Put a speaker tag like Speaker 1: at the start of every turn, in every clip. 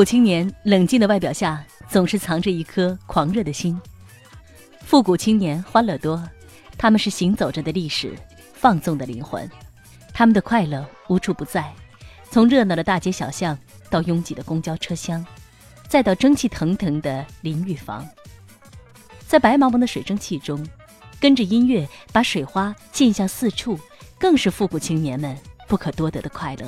Speaker 1: 古青年冷静的外表下，总是藏着一颗狂热的心。复古青年欢乐多，他们是行走着的历史，放纵的灵魂。他们的快乐无处不在，从热闹的大街小巷，到拥挤的公交车厢，再到蒸汽腾腾的淋浴房。在白茫茫的水蒸气中，跟着音乐把水花溅向四处，更是复古青年们不可多得的快乐。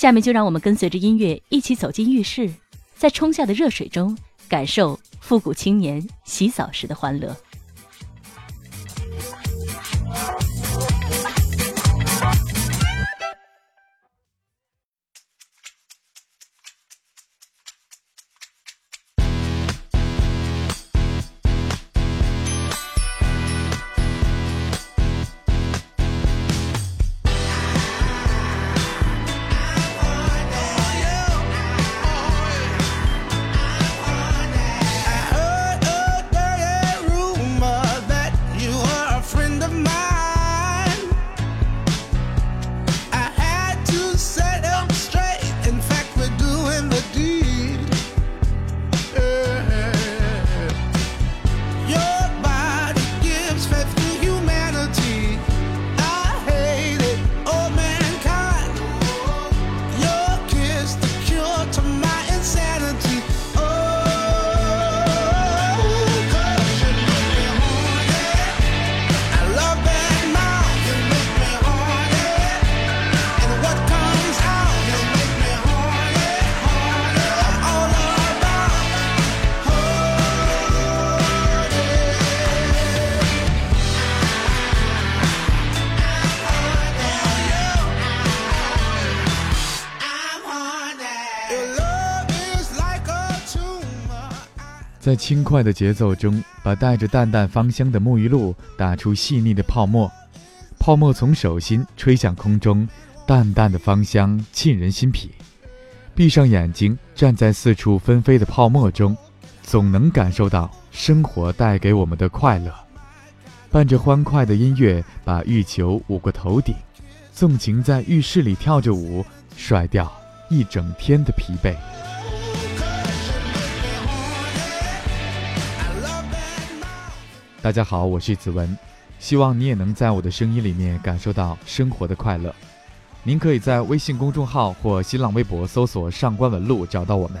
Speaker 1: 下面就让我们跟随着音乐一起走进浴室，在冲下的热水中感受复古青年洗澡时的欢乐。
Speaker 2: 在轻快的节奏中，把带着淡淡芳香的沐浴露打出细腻的泡沫，泡沫从手心吹向空中，淡淡的芳香沁人心脾。闭上眼睛，站在四处纷飞的泡沫中，总能感受到生活带给我们的快乐。伴着欢快的音乐，把浴球捂过头顶，纵情在浴室里跳着舞，甩掉一整天的疲惫。大家好，我是子文，希望你也能在我的声音里面感受到生活的快乐。您可以在微信公众号或新浪微博搜索“上官文露”找到我们。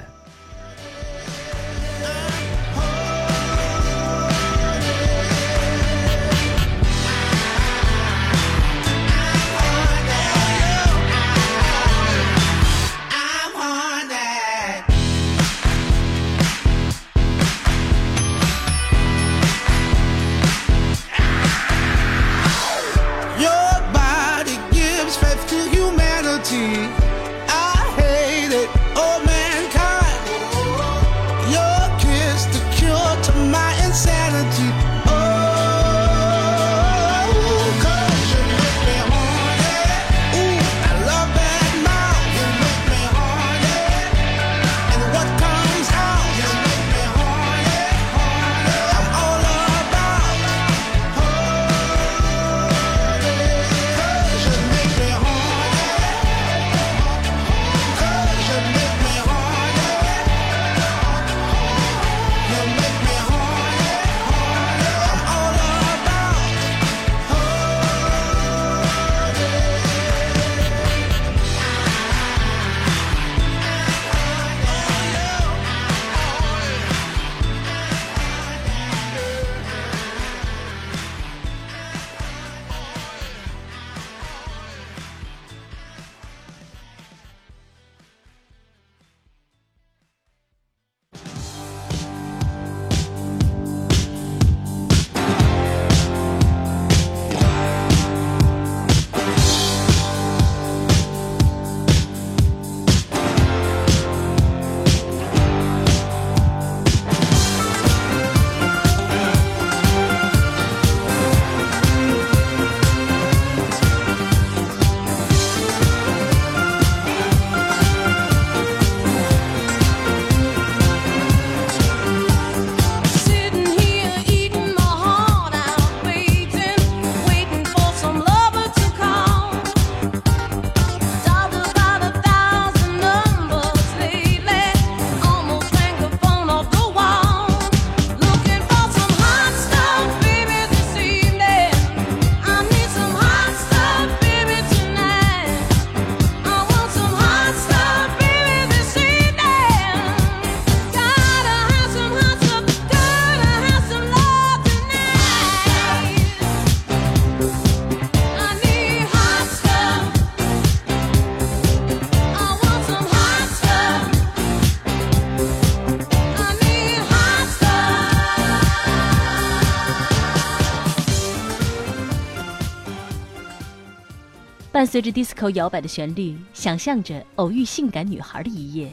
Speaker 3: 随着 disco 摇摆的旋律，想象着偶遇性感女孩的一夜。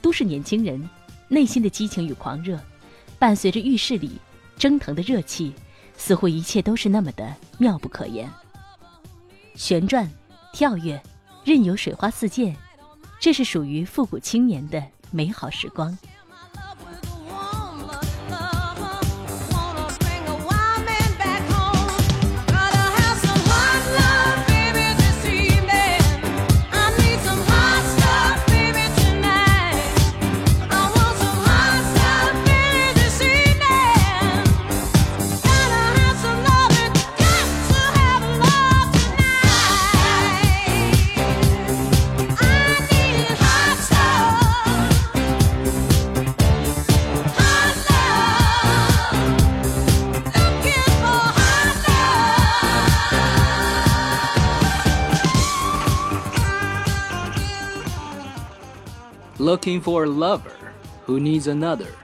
Speaker 3: 都市年轻人内心的激情与狂热，伴随着浴室里蒸腾的热气，似乎一切都是那么的妙不可言。旋转、跳跃，任由水花四溅，这是属于复古青年的美好时光。
Speaker 4: Looking for a lover who needs another.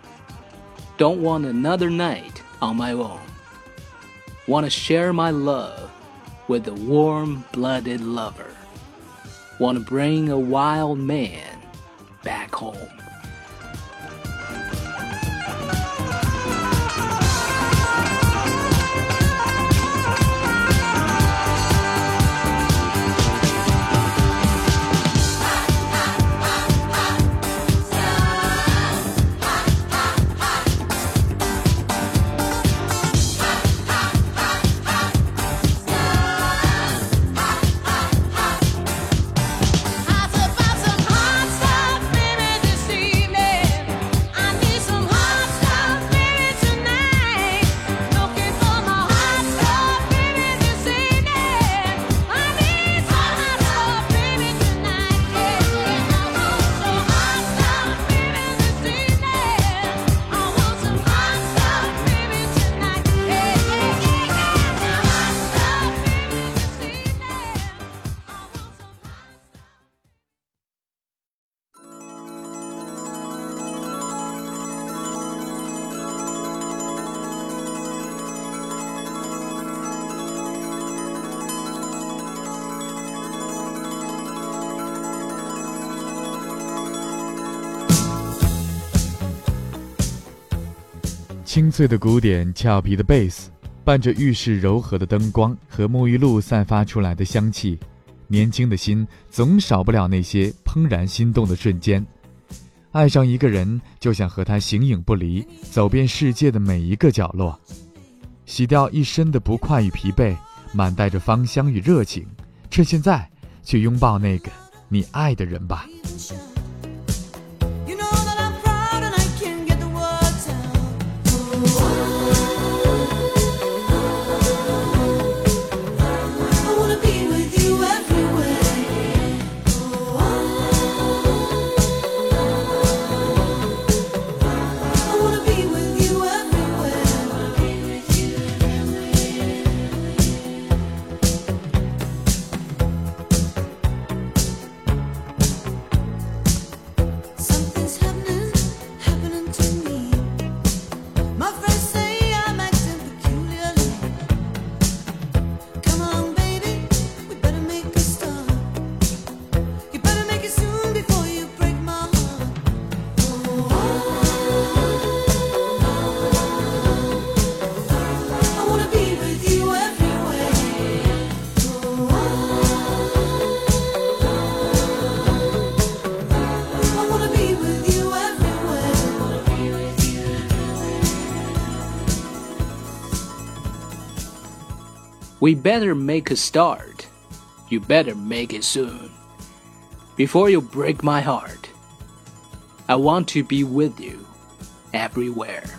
Speaker 4: Don't want another night on my own. Want to share my love with a warm blooded lover. Want to bring a wild man back home.
Speaker 5: 脆的鼓点，俏皮的贝斯，伴着浴室柔和的灯光和沐浴露散发出来的香气，年轻的心总少不了那些怦然心动的瞬间。爱上一个人，就想和他形影不离，走遍世界的每一个角落，洗掉一身的不快与疲惫，满带着芳香与热情。趁现在，去拥抱那个你爱的人吧。
Speaker 4: We better make a start. You better make it soon. Before you break my heart, I want to be with you everywhere.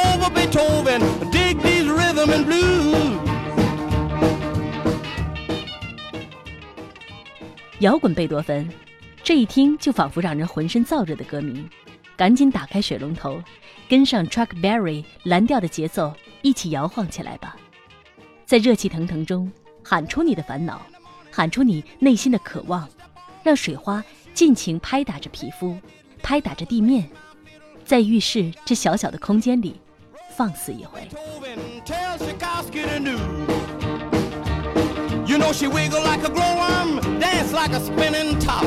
Speaker 1: 摇滚贝多芬，这一听就仿佛让人浑身燥热的歌名。赶紧打开水龙头，跟上 Chuck Berry 蓝调的节奏，一起摇晃起来吧！在热气腾腾中，喊出你的烦恼，喊出你内心的渴望，让水花尽情拍打着皮肤，拍打着地面，在浴室这小小的空间里，放肆一回。
Speaker 6: You know she wiggle like a glowworm, dance like a spinning top.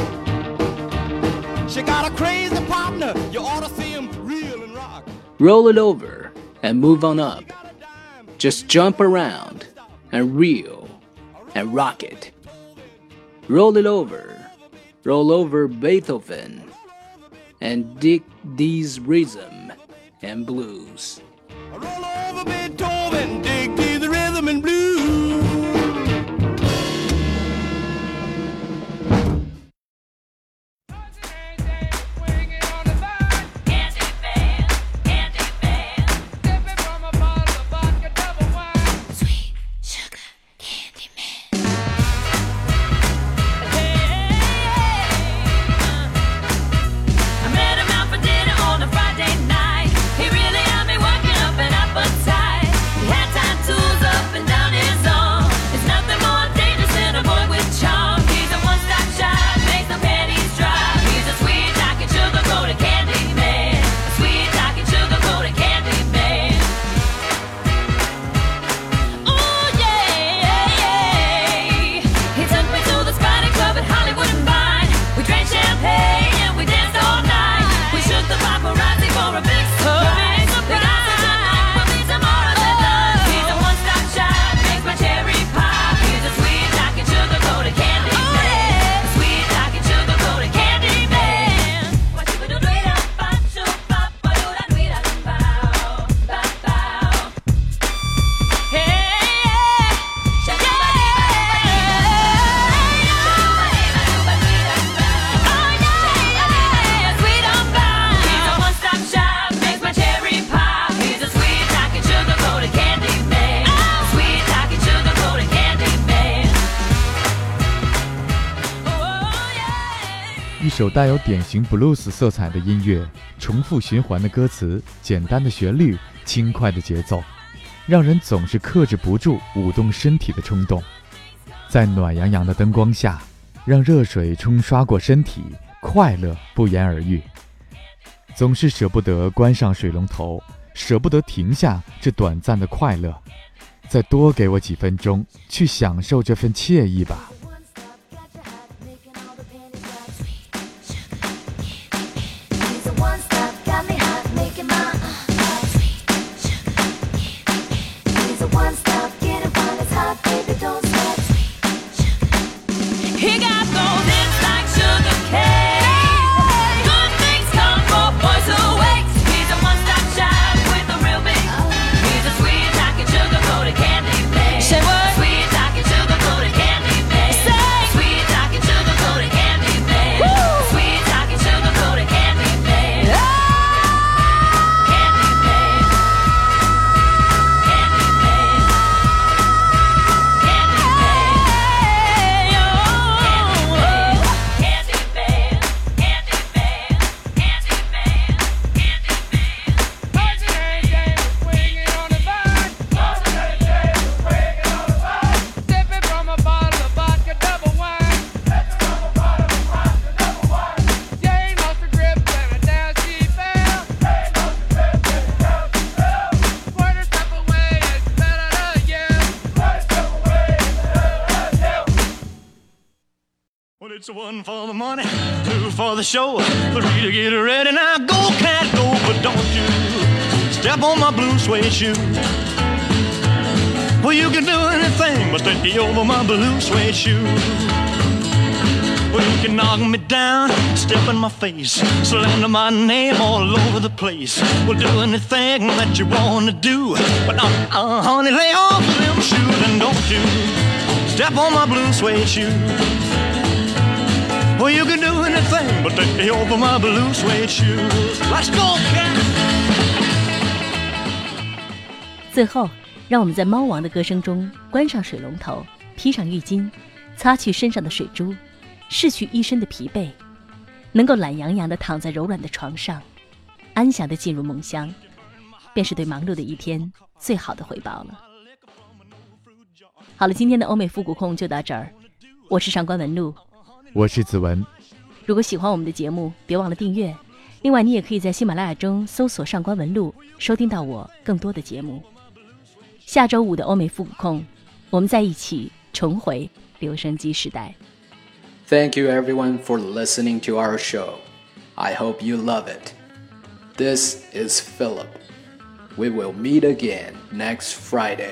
Speaker 6: She got a crazy partner, you ought to see him reel and rock.
Speaker 4: Roll it over and move on up. Just jump around and reel and rock it. Roll it over, roll over Beethoven, and dig these rhythm and blues.
Speaker 6: Roll over Beethoven, dig
Speaker 2: 一首带有典型布鲁斯色彩的音乐，重复循环的歌词，简单的旋律，轻快的节奏，让人总是克制不住舞动身体的冲动。在暖洋洋的灯光下，让热水冲刷过身体，快乐不言而喻。总是舍不得关上水龙头，舍不得停下这短暂的快乐。再多给我几分钟，去享受这份惬意吧。
Speaker 7: For
Speaker 8: the show, to get ready. Now go, cat, go, but don't you step on my blue suede shoe. Well, you can do anything but stay over my blue suede shoe. Well, you can knock me down, step in my face, slander my name all over the place. Well, do anything that you wanna do, but uh, uh, honey, lay off of them shoes and don't you step on my blue suede shoe. Well, you can do anything but stay over my blue suede shoes. Let's go, cat.
Speaker 1: 最后，让我们在猫王的歌声中关上水龙头，披上浴巾，擦去身上的水珠，拭去一身的疲惫，能够懒洋洋地躺在柔软的床上，安详地进入梦乡，便是对忙碌的一天最好的回报了。好了，今天的欧美复古控就到这儿，我是上官文露。
Speaker 2: 我是子文，
Speaker 1: 如果喜欢我们的节目，别忘了订阅。另外，你也可以在喜马拉雅中搜索“上官文露”，收听到我更多的节目。下周五的欧美复古控，我们在一起重回留声机时代。
Speaker 9: Thank you everyone for listening to our show. I hope you love it. This is Philip. We will meet again next Friday.